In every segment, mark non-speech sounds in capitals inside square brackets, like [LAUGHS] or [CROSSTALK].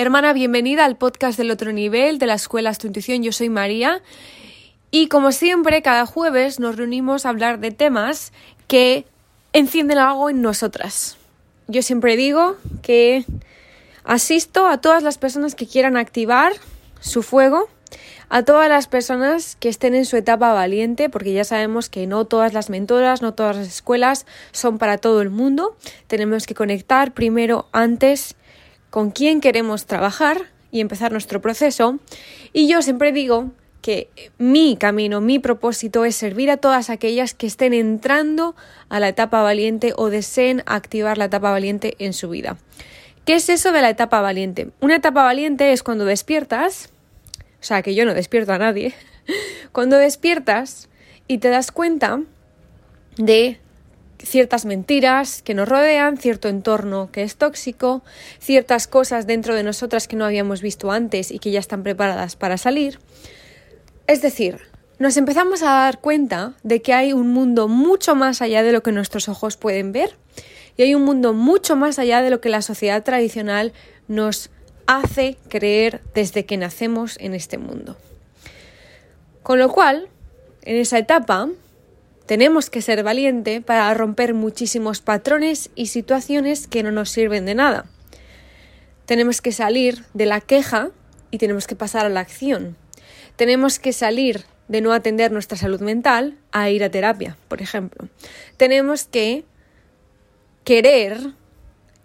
Hermana, bienvenida al podcast del otro nivel de la Escuela Tu Intuición. Yo soy María y como siempre, cada jueves nos reunimos a hablar de temas que encienden algo en nosotras. Yo siempre digo que asisto a todas las personas que quieran activar su fuego, a todas las personas que estén en su etapa valiente, porque ya sabemos que no todas las mentoras, no todas las escuelas son para todo el mundo. Tenemos que conectar primero antes con quién queremos trabajar y empezar nuestro proceso. Y yo siempre digo que mi camino, mi propósito es servir a todas aquellas que estén entrando a la etapa valiente o deseen activar la etapa valiente en su vida. ¿Qué es eso de la etapa valiente? Una etapa valiente es cuando despiertas, o sea que yo no despierto a nadie, [LAUGHS] cuando despiertas y te das cuenta de ciertas mentiras que nos rodean, cierto entorno que es tóxico, ciertas cosas dentro de nosotras que no habíamos visto antes y que ya están preparadas para salir. Es decir, nos empezamos a dar cuenta de que hay un mundo mucho más allá de lo que nuestros ojos pueden ver y hay un mundo mucho más allá de lo que la sociedad tradicional nos hace creer desde que nacemos en este mundo. Con lo cual, en esa etapa, tenemos que ser valiente para romper muchísimos patrones y situaciones que no nos sirven de nada. Tenemos que salir de la queja y tenemos que pasar a la acción. Tenemos que salir de no atender nuestra salud mental a ir a terapia, por ejemplo. Tenemos que querer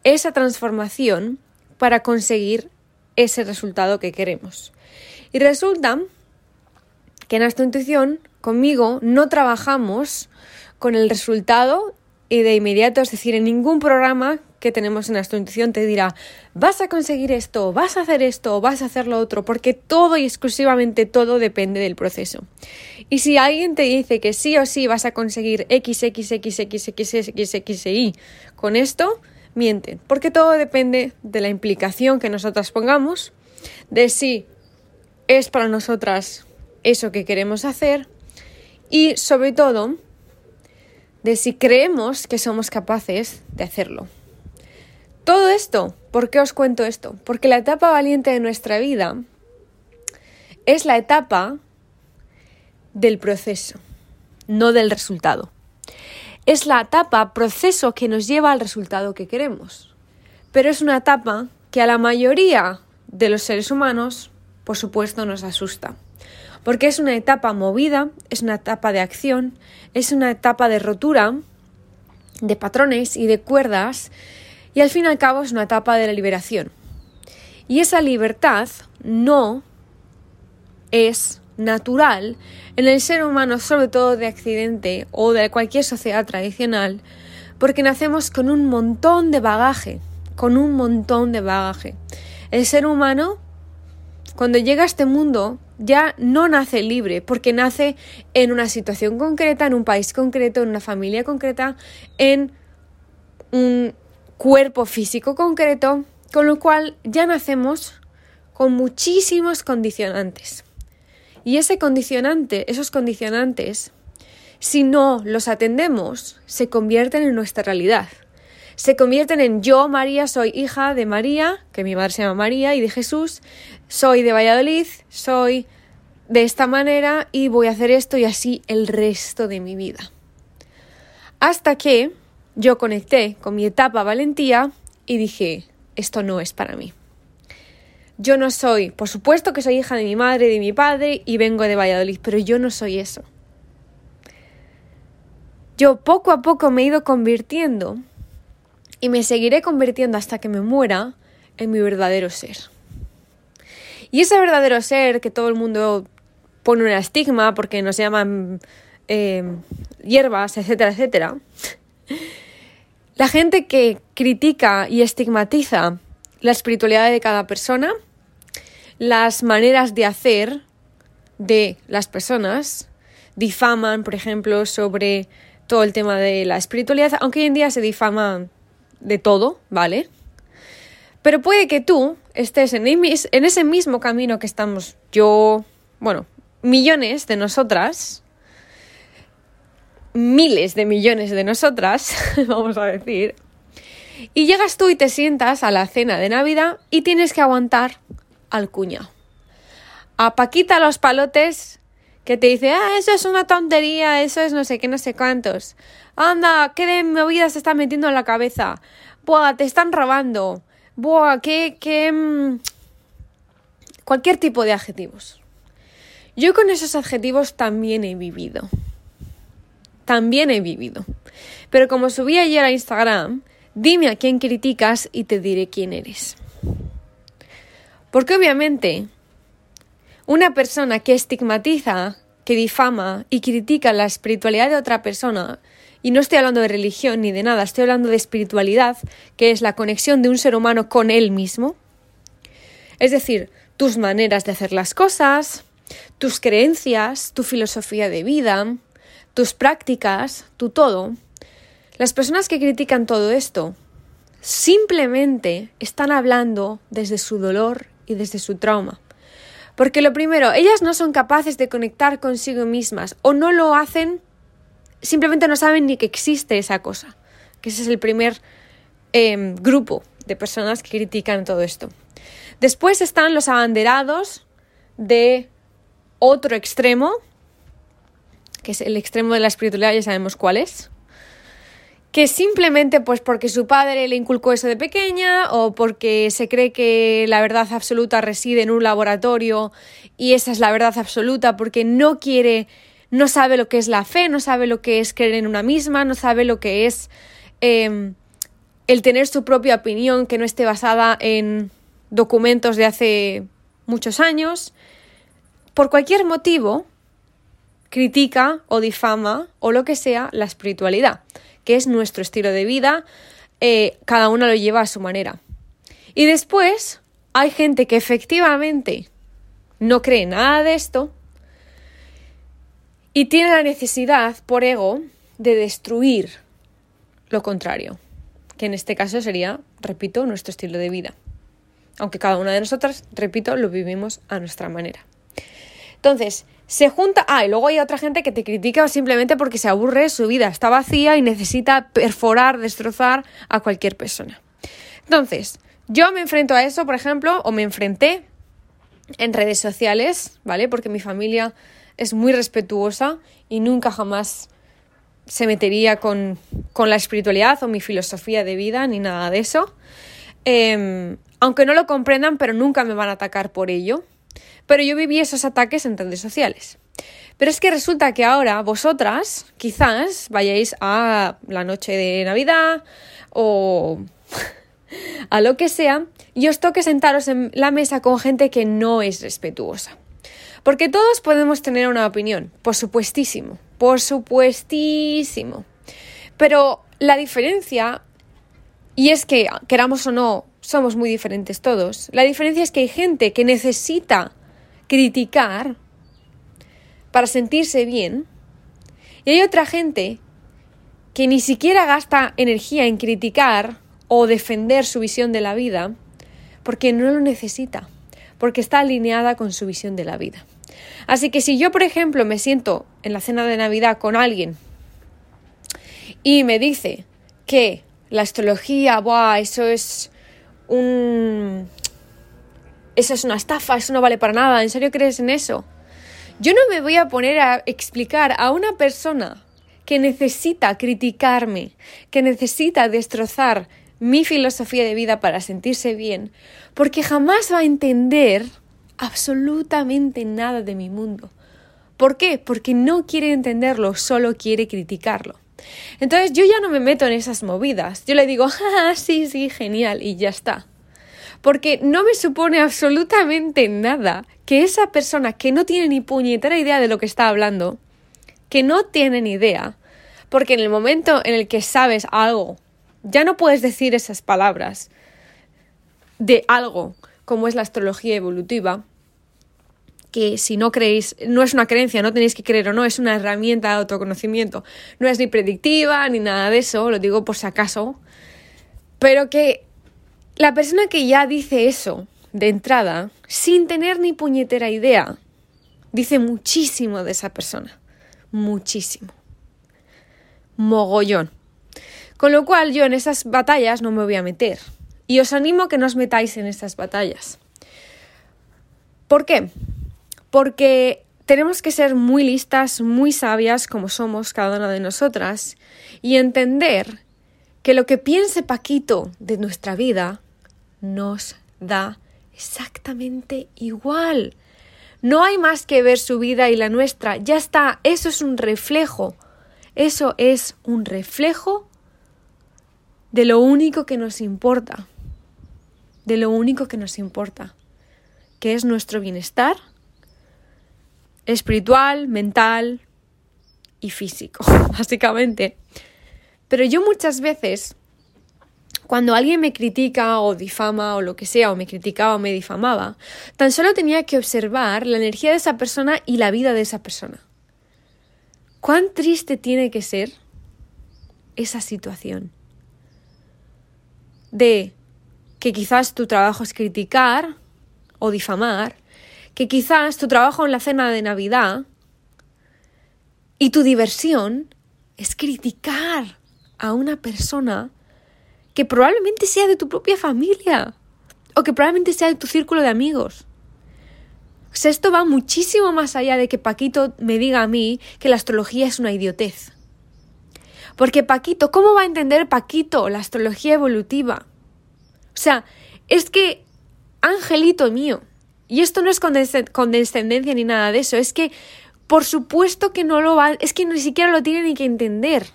esa transformación para conseguir ese resultado que queremos. Y resulta que en esta intuición conmigo no trabajamos con el resultado y de inmediato, es decir, en ningún programa que tenemos en nuestra intuición te dirá, vas a conseguir esto, vas a hacer esto, vas a hacer lo otro, porque todo y exclusivamente todo depende del proceso. Y si alguien te dice que sí o sí vas a conseguir X, con esto, mienten, porque todo depende de la implicación que nosotras pongamos, de si es para nosotras eso que queremos hacer y sobre todo de si creemos que somos capaces de hacerlo. Todo esto, ¿por qué os cuento esto? Porque la etapa valiente de nuestra vida es la etapa del proceso, no del resultado. Es la etapa, proceso que nos lleva al resultado que queremos. Pero es una etapa que a la mayoría de los seres humanos, por supuesto, nos asusta porque es una etapa movida, es una etapa de acción, es una etapa de rotura de patrones y de cuerdas y al fin y al cabo es una etapa de la liberación. Y esa libertad no es natural en el ser humano, sobre todo de accidente o de cualquier sociedad tradicional, porque nacemos con un montón de bagaje, con un montón de bagaje. El ser humano, cuando llega a este mundo, ya no nace libre, porque nace en una situación concreta, en un país concreto, en una familia concreta, en un cuerpo físico concreto, con lo cual ya nacemos con muchísimos condicionantes. Y ese condicionante, esos condicionantes, si no los atendemos, se convierten en nuestra realidad. Se convierten en yo, María, soy hija de María, que mi madre se llama María, y de Jesús, soy de Valladolid, soy de esta manera y voy a hacer esto y así el resto de mi vida. Hasta que yo conecté con mi etapa valentía y dije, esto no es para mí. Yo no soy, por supuesto que soy hija de mi madre de mi padre y vengo de Valladolid, pero yo no soy eso. Yo poco a poco me he ido convirtiendo y me seguiré convirtiendo hasta que me muera en mi verdadero ser. Y ese verdadero ser que todo el mundo pone un estigma porque nos llaman eh, hierbas, etcétera, etcétera. [LAUGHS] La gente que critica y estigmatiza la espiritualidad de cada persona, las maneras de hacer de las personas, difaman, por ejemplo, sobre todo el tema de la espiritualidad, aunque hoy en día se difama de todo, ¿vale? Pero puede que tú estés en, ese mismo camino que estamos yo, bueno, millones de nosotras, miles de millones de nosotras, [LAUGHS] vamos a decir, Y llegas tú y te sientas a la cena de Navidad y tienes que aguantar al cuñado. A Paquita los palotes que te dice, ah, eso es una tontería, eso es no sé qué, no sé cuántos. Anda, qué de movida se está metiendo en la cabeza. Buah, te están robando. Buah, qué, qué... Mm, cualquier tipo de adjetivos. Yo con esos adjetivos también he vivido. También he vivido. Pero como subí ayer a Instagram, dime a quién criticas y te diré quién eres. Porque obviamente una persona que estigmatiza, que difama y critica la espiritualidad de otra persona, y no estoy hablando de religión ni de nada, estoy hablando de espiritualidad, que es la conexión de un ser humano con él mismo, es decir, tus maneras de hacer las cosas, tus creencias, tu filosofía de vida, tus prácticas, tu todo. Las personas que critican todo esto simplemente están hablando desde su dolor y desde su trauma. Porque lo primero, ellas no son capaces de conectar consigo mismas o no lo hacen, simplemente no saben ni que existe esa cosa. Que ese es el primer em, grupo de personas que critican todo esto. Después están los abanderados de otro extremo, que es el extremo de la espiritualidad, ya sabemos cuál es, que simplemente pues porque su padre le inculcó eso de pequeña o porque se cree que la verdad absoluta reside en un laboratorio y esa es la verdad absoluta porque no quiere, no sabe lo que es la fe, no sabe lo que es creer en una misma, no sabe lo que es em, el tener su propia opinión que no esté basada en documentos de hace muchos años. Por cualquier motivo, critica o difama o lo que sea la espiritualidad, que es nuestro estilo de vida, eh, cada uno lo lleva a su manera. Y después hay gente que efectivamente no cree nada de esto y tiene la necesidad por ego de destruir lo contrario, que en este caso sería, repito, nuestro estilo de vida. Aunque cada una de nosotras, repito, lo vivimos a nuestra manera. Entonces, se junta. Ah, y luego hay otra gente que te critica simplemente porque se aburre, su vida está vacía y necesita perforar, destrozar a cualquier persona. Entonces, yo me enfrento a eso, por ejemplo, o me enfrenté en redes sociales, ¿vale? Porque mi familia es muy respetuosa y nunca jamás se metería con, la espiritualidad o mi filosofía de vida ni nada de eso. Em, aunque no lo comprendan, pero nunca me van a atacar por ello. Pero yo viví esos ataques en redes sociales. Pero es que resulta que ahora vosotras quizás vayáis a la noche de Navidad o [LAUGHS] a lo que sea y os toque sentaros en la mesa con gente que no es respetuosa. Porque todos podemos tener una opinión, por supuestísimo, por supuestísimo. Pero la diferencia, y es que queramos o no, somos muy diferentes todos, la diferencia es que hay gente que necesita criticar para sentirse bien. Y hay otra gente que ni siquiera gasta energía en criticar o defender su visión de la vida porque no lo necesita, porque está alineada con su visión de la vida. Así que si yo, por ejemplo, me siento en la cena de Navidad con alguien y me dice que la astrología, ¡buah! Eso es un eso es una estafa, eso no vale para nada, ¿en serio crees en eso? Yo no me voy a poner a explicar a una persona que necesita criticarme, que necesita destrozar mi filosofía de vida para sentirse bien, porque jamás va a entender absolutamente nada de mi mundo. ¿Por qué? Porque no quiere entenderlo, solo quiere criticarlo. Entonces yo ya no me meto en esas movidas. Yo le digo, [LAUGHS] ah, sí, sí, genial, y ya está porque no me supone absolutamente nada que esa persona que no tiene ni puñetera idea de lo que está hablando, que no tiene ni idea, porque en el momento en el que sabes algo, ya no puedes decir esas palabras de algo como es la astrología evolutiva, que si no creéis, no es una creencia, no tenéis que creer o no, es una herramienta de autoconocimiento. No es ni predictiva ni nada de eso, lo digo por si acaso, pero que la persona que ya dice eso de entrada, sin tener ni puñetera idea, dice muchísimo de esa persona. Muchísimo. Mogollón. Con lo cual yo en esas batallas no me voy a meter. Y os animo a que no os metáis en estas batallas. ¿Por qué? Porque tenemos que ser muy listas, muy sabias como somos cada una de nosotras y entender que lo que piense Paquito de nuestra vida nos da exactamente igual. No hay más que ver su vida y la nuestra. Ya está, eso es un reflejo. Eso es un reflejo de lo único que nos importa. De lo único que nos importa. Que es nuestro bienestar espiritual, mental y físico, [LAUGHS] básicamente. Pero yo muchas veces, cuando alguien me critica o difama o lo que sea, o me criticaba o me difamaba, tan solo tenía que observar la energía de esa persona y la vida de esa persona. ¿Cuán triste tiene que ser esa situación? De que quizás tu trabajo es criticar o difamar, que quizás tu trabajo en la cena de Navidad y tu diversión es criticar a una persona que probablemente sea de tu propia familia o que probablemente sea de tu círculo de amigos. O sea, esto va muchísimo más allá de que Paquito me diga a mí que la astrología es una idiotez. Porque Paquito, ¿cómo va a entender Paquito la astrología evolutiva? O sea, es que, angelito mío, y esto no es condescendencia ni nada de eso, es que por supuesto que no lo va, es que ni siquiera lo tiene ni que entender.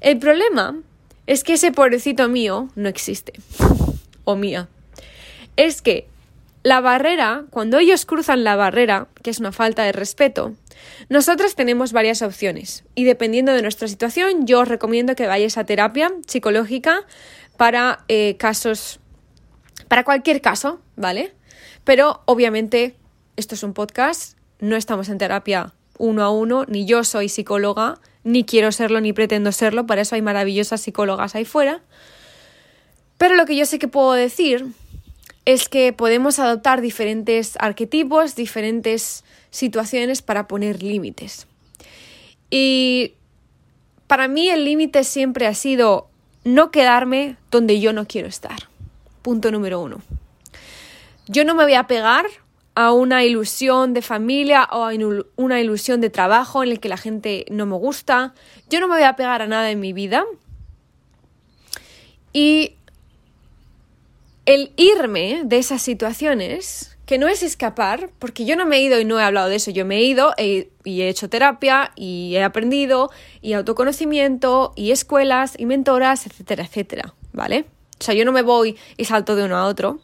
El problema es que ese pobrecito mío no existe, o mía. Es que la barrera, cuando ellos cruzan la barrera, que es una falta de respeto, nosotros tenemos varias opciones y dependiendo de nuestra situación, yo os recomiendo que vayáis a terapia psicológica para eh, casos, para cualquier caso, ¿vale? Pero obviamente esto es un podcast, no estamos en terapia uno a uno, ni yo soy psicóloga, ni quiero serlo, ni pretendo serlo, para eso hay maravillosas psicólogas ahí fuera. Pero lo que yo sé que puedo decir es que podemos adoptar diferentes arquetipos, diferentes situaciones para poner límites. Y para mí el límite siempre ha sido no quedarme donde yo no quiero estar. Punto número uno. Yo no me voy a pegar a una ilusión de familia o a una ilusión de trabajo en el que la gente no me gusta. Yo no me voy a pegar a nada en mi vida. Y el irme de esas situaciones, que no es escapar, porque yo no me he ido y no he hablado de eso, yo me he ido y he hecho terapia y he aprendido y autoconocimiento y escuelas y mentoras, etcétera, etcétera, ¿vale? O sea, yo no me voy y salto de uno a otro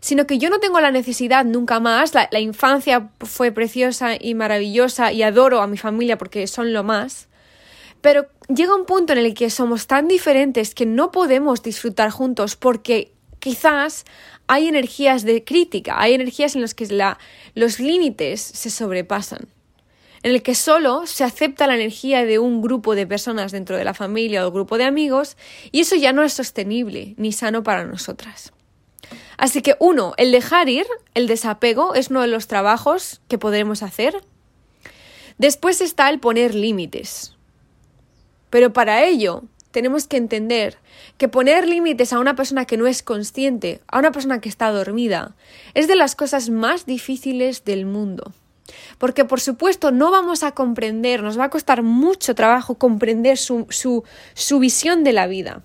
sino que yo no tengo la necesidad nunca más. La, infancia fue preciosa y maravillosa y adoro a mi familia porque son lo más. Pero llega un punto en el que somos tan diferentes que no podemos disfrutar juntos porque quizás hay energías de crítica, hay energías en las que los límites se sobrepasan, en el que solo se acepta la energía de un grupo de personas dentro de la familia o grupo de amigos y eso ya no es sostenible ni sano para nosotras. Así que uno, el dejar ir, el desapego, es uno de los trabajos que podremos hacer. Después está el poner límites. Pero para ello tenemos que entender que poner límites a una persona que no es consciente, a una persona que está dormida, es de las cosas más difíciles del mundo. Porque por supuesto no vamos a comprender, nos va a costar mucho trabajo comprender su, su, su visión de la vida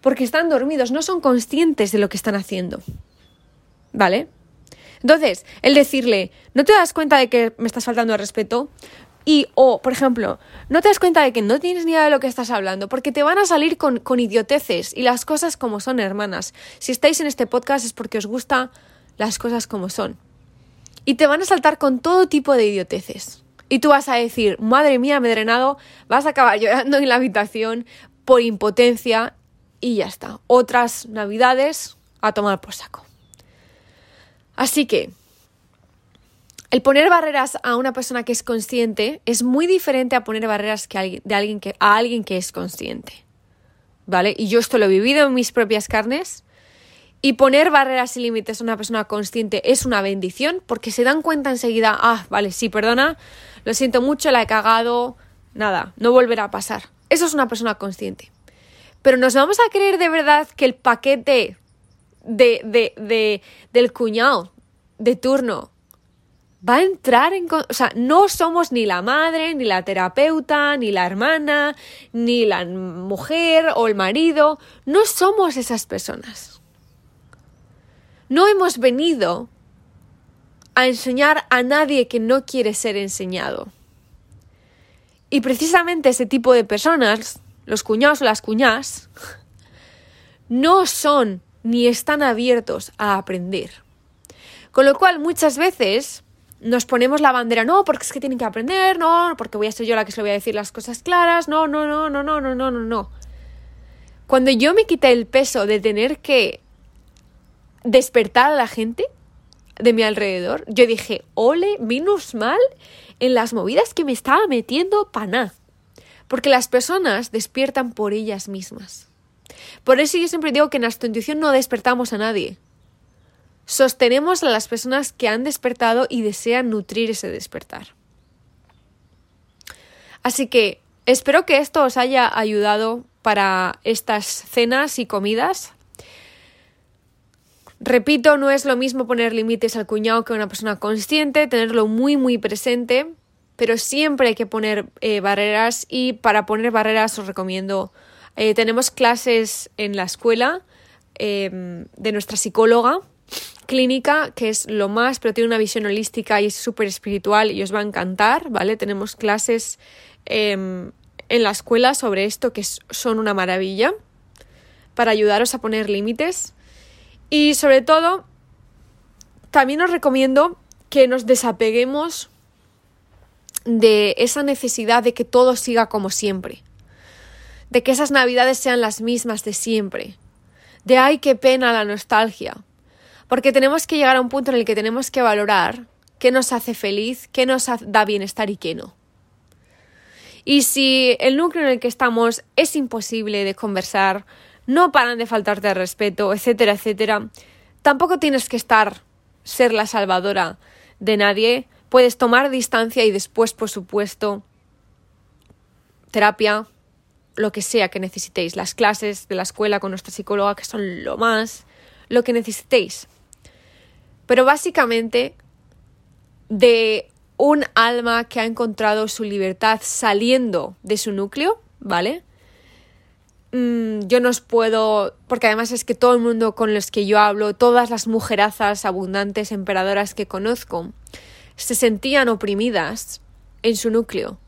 porque están dormidos, no son conscientes de lo que están haciendo. ¿Vale? Entonces, el decirle, ¿no te das cuenta de que me estás faltando al respeto? Y, o, por ejemplo, no te das cuenta de que no tienes ni idea de lo que estás hablando, porque te van a salir con, con idioteces y las cosas como son, hermanas. Si estáis en este podcast es porque os gustan las cosas como son. Y te van a saltar con todo tipo de idioteces. Y tú vas a decir, madre mía, me he drenado, vas a acabar [LAUGHS] llorando en la habitación por impotencia y ya está. Otras navidades a tomar por saco. Así que el poner barreras a una persona que es consciente es muy diferente a poner barreras que de alguien que, a alguien que es consciente. ¿Vale? Y yo esto lo he vivido en mis propias carnes. Y poner barreras y límites a una persona consciente es una bendición porque se dan cuenta enseguida, ah, vale, sí, perdona, lo siento mucho, la he cagado, nada, no volverá a pasar. Eso es una persona consciente. Pero nos vamos a creer de verdad que el paquete de, de, de, del cuñado de turno va a entrar en... O sea, no somos ni la madre, ni la terapeuta, ni la hermana, ni la mujer o el marido. No somos esas personas. No hemos venido a enseñar a nadie que no quiere ser enseñado. Y precisamente ese tipo de personas, los cuñados o las cuñás, no son ni están abiertos a aprender. Con lo cual, muchas veces nos ponemos la bandera, no, porque es que tienen que aprender, no, porque voy a ser yo la que se le voy a decir las cosas claras, no, no, no, no, no, no, no, no, no. Cuando yo me quité el peso de tener que despertar a la gente de mi alrededor, yo dije, ole, menos mal en las movidas que me estaba metiendo paná. Porque las personas despiertan por ellas mismas. Por eso yo siempre digo que en nuestra intuición no despertamos a nadie sostenemos a las personas que han despertado y desean nutrir ese despertar. Así que espero que esto os haya ayudado para estas cenas y comidas. Repito, no es lo mismo poner límites al cuñado que a una persona consciente, tenerlo muy muy presente, pero siempre hay que poner eh, barreras y para poner barreras os recomiendo, eh, tenemos clases en la escuela eh, de nuestra psicóloga clínica, que es lo más, pero tiene una visión holística y es súper espiritual y os va a encantar, ¿vale? Tenemos clases em, en la escuela sobre esto que son una maravilla para ayudaros a poner límites. Y sobre todo, también os recomiendo que nos desapeguemos de esa necesidad de que todo siga como siempre, de que esas navidades sean las mismas de siempre, de ay, qué pena la nostalgia, porque tenemos que llegar a un punto en el que tenemos que valorar qué nos hace feliz, qué nos da bienestar y qué no. Y si el núcleo en el que estamos es imposible de conversar, no paran de faltarte al respeto, etcétera, etcétera, tampoco tienes que estar, ser la salvadora de nadie. Puedes tomar distancia y después, por supuesto, terapia, lo que sea que necesitéis, las clases de la escuela con nuestra psicóloga, que son lo más, lo que necesitéis pero básicamente de un alma que ha encontrado su libertad saliendo de su núcleo, ¿vale? Mm, yo no os puedo, porque además es que todo el mundo con los que yo hablo, todas las mujerazas abundantes, emperadoras que conozco, se sentían oprimidas en su núcleo.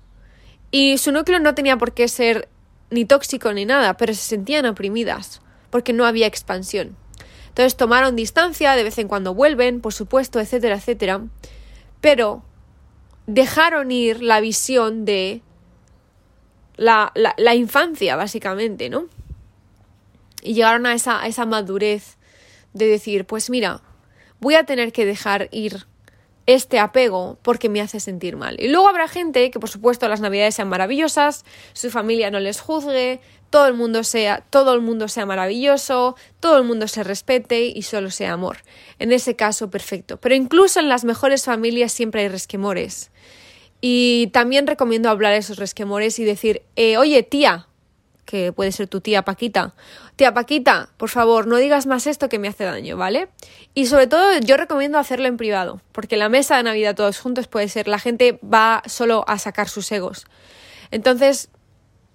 Y su núcleo no tenía por qué ser ni tóxico ni nada, pero se sentían oprimidas, porque no había expansión. Entonces tomaron distancia, de vez en cuando vuelven, por supuesto, etcétera, etcétera. Pero dejaron ir la visión de la, la, infancia, básicamente, ¿no? Y llegaron a esa, a esa madurez de decir, pues mira, voy a tener que dejar ir este apego porque me hace sentir mal. Y luego habrá gente que, por supuesto, las navidades sean maravillosas, su familia no les juzgue, todo el mundo sea, todo el mundo sea maravilloso, todo el mundo se respete y solo sea amor. En ese caso, perfecto. Pero incluso en las mejores familias siempre hay resquemores. Y también recomiendo hablar esos resquemores y decir, eh, oye, tía, que puede ser tu tía Paquita, tía Paquita, por favor, no digas más esto que me hace daño, ¿vale? Y sobre todo yo recomiendo hacerlo en privado, porque la mesa de Navidad todos juntos puede ser, la gente va solo a sacar sus egos. Entonces,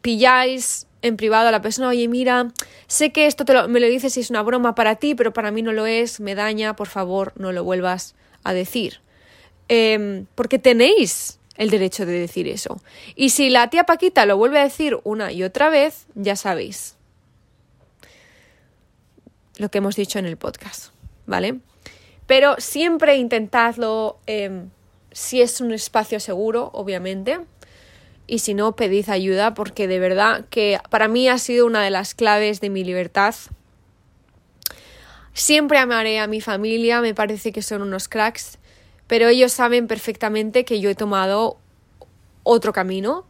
pilláis en privado a la persona, oye, mira, sé que esto te me lo dices si es una broma para ti, pero para mí no lo es, me daña, por favor, no lo vuelvas a decir. Em, porque tenéis el derecho de decir eso. Y si la tía Paquita lo vuelve a decir una y otra vez, ya sabéis lo que hemos dicho en el podcast, ¿vale? Pero siempre intentadlo em, si es un espacio seguro, obviamente y si no, pedid ayuda porque de verdad que para mí ha sido una de las claves de mi libertad. Siempre amaré a mi familia, me parece que son unos cracks, pero ellos saben perfectamente que yo he tomado otro camino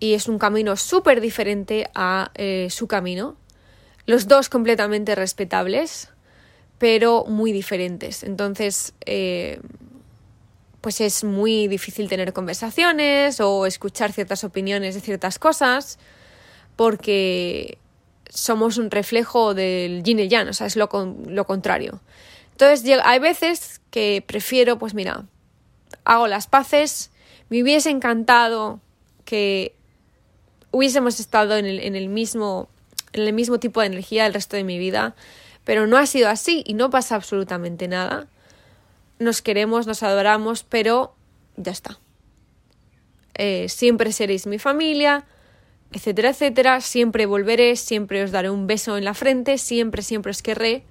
y es un camino súper diferente a eh, su camino. Los dos completamente respetables, pero muy diferentes. Entonces, eh, pues es muy difícil tener conversaciones o escuchar ciertas opiniones de ciertas cosas porque somos un reflejo del yin y yang, o sea, es lo, lo contrario. Entonces, hay veces que prefiero, pues mira, hago las paces, me hubiese encantado que hubiésemos estado en el, mismo en el mismo tipo de energía el resto de mi vida, pero no ha sido así y no pasa absolutamente nada. Nos queremos, nos adoramos, pero ya está. Eh, siempre seréis mi familia, etcétera, etcétera. Siempre volveré, siempre os daré un beso en la frente, siempre, siempre os querré.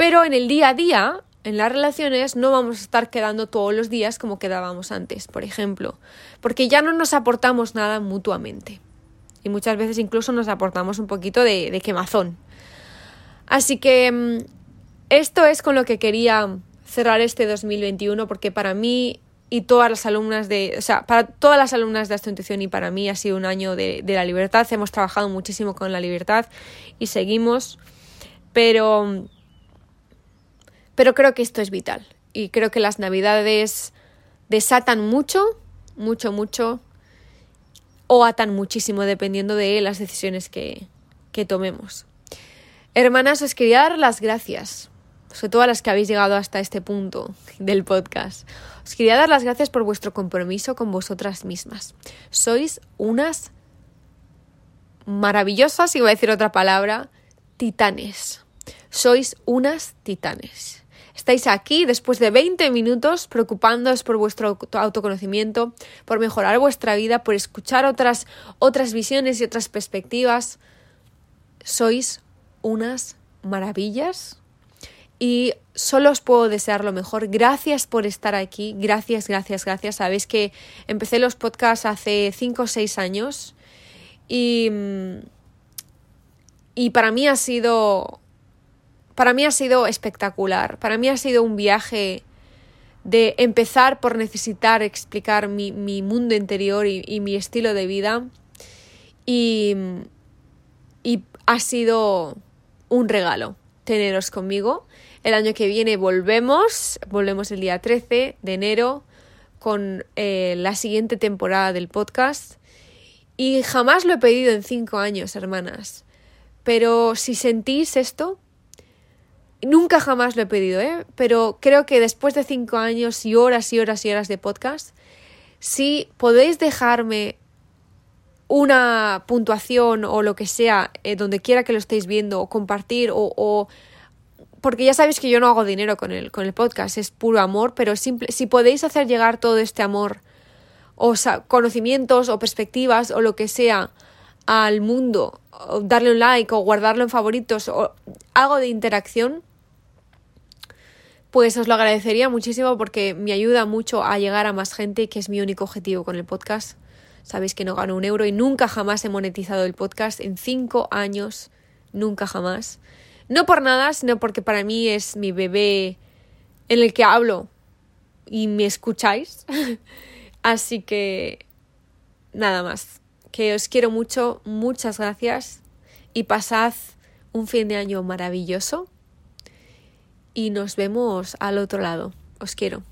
Pero en el día a día, en las relaciones, no vamos a estar quedando todos los días como quedábamos antes, por ejemplo, porque ya no nos aportamos nada mutuamente y muchas veces incluso nos aportamos un poquito de, quemazón. Así que mm, esto es con lo que quería cerrar este 2021 porque para mí y todas las alumnas de, o sea, para todas las alumnas de y para mí ha sido un año de, de la libertad. Hemos trabajado muchísimo con la libertad y seguimos, pero, pero creo que esto es vital y creo que las navidades desatan mucho, mucho, mucho o atan muchísimo dependiendo de las decisiones que, que tomemos. Hermanas, os quería dar las gracias, sobre todo a las que habéis llegado hasta este punto del podcast. Os quería dar las gracias por vuestro compromiso con vosotras mismas. Sois unas maravillosas, voy a decir otra palabra, titanes. Sois unas titanes. Estáis aquí después de 20 minutos preocupándoos por vuestro autoconocimiento, por mejorar vuestra vida, por escuchar otras, otras visiones y otras perspectivas. Sois unas maravillas y solo os puedo desear lo mejor. Gracias por estar aquí. Gracias, gracias, gracias. Sabéis que empecé los podcasts hace 5 o 6 años y, y para mí ha sido para mí ha sido espectacular. Para mí ha sido un viaje de empezar por necesitar explicar mi, mundo interior y, mi estilo de vida. Y, y ha sido un regalo teneros conmigo. El año que viene volvemos, volvemos el día 13 de enero con eh, la siguiente temporada del podcast. Y jamás lo he pedido en cinco años, hermanas. Pero si sentís esto, Nunca jamás lo he pedido, ¿eh? Pero creo que después de cinco años y horas y horas y horas de podcast, si podéis dejarme una puntuación o lo que sea, eh, donde quiera que lo estéis viendo, o compartir, o, porque ya sabéis que yo no hago dinero con el, con el podcast, es puro amor, pero simple, si podéis hacer llegar todo este amor, o conocimientos, o perspectivas, o lo que sea, al mundo, o darle un like, o guardarlo en favoritos, o algo de interacción, pues os lo agradecería muchísimo porque me ayuda mucho a llegar a más gente, que es mi único objetivo con el podcast. Sabéis que no gano un euro y nunca jamás he monetizado el podcast en cinco años, nunca jamás. No por nada, sino porque para mí es mi bebé en el que hablo y me escucháis. [LAUGHS] Así que nada más. Que os quiero mucho, muchas gracias y pasad un fin de año maravilloso y nos vemos al otro lado. Os quiero.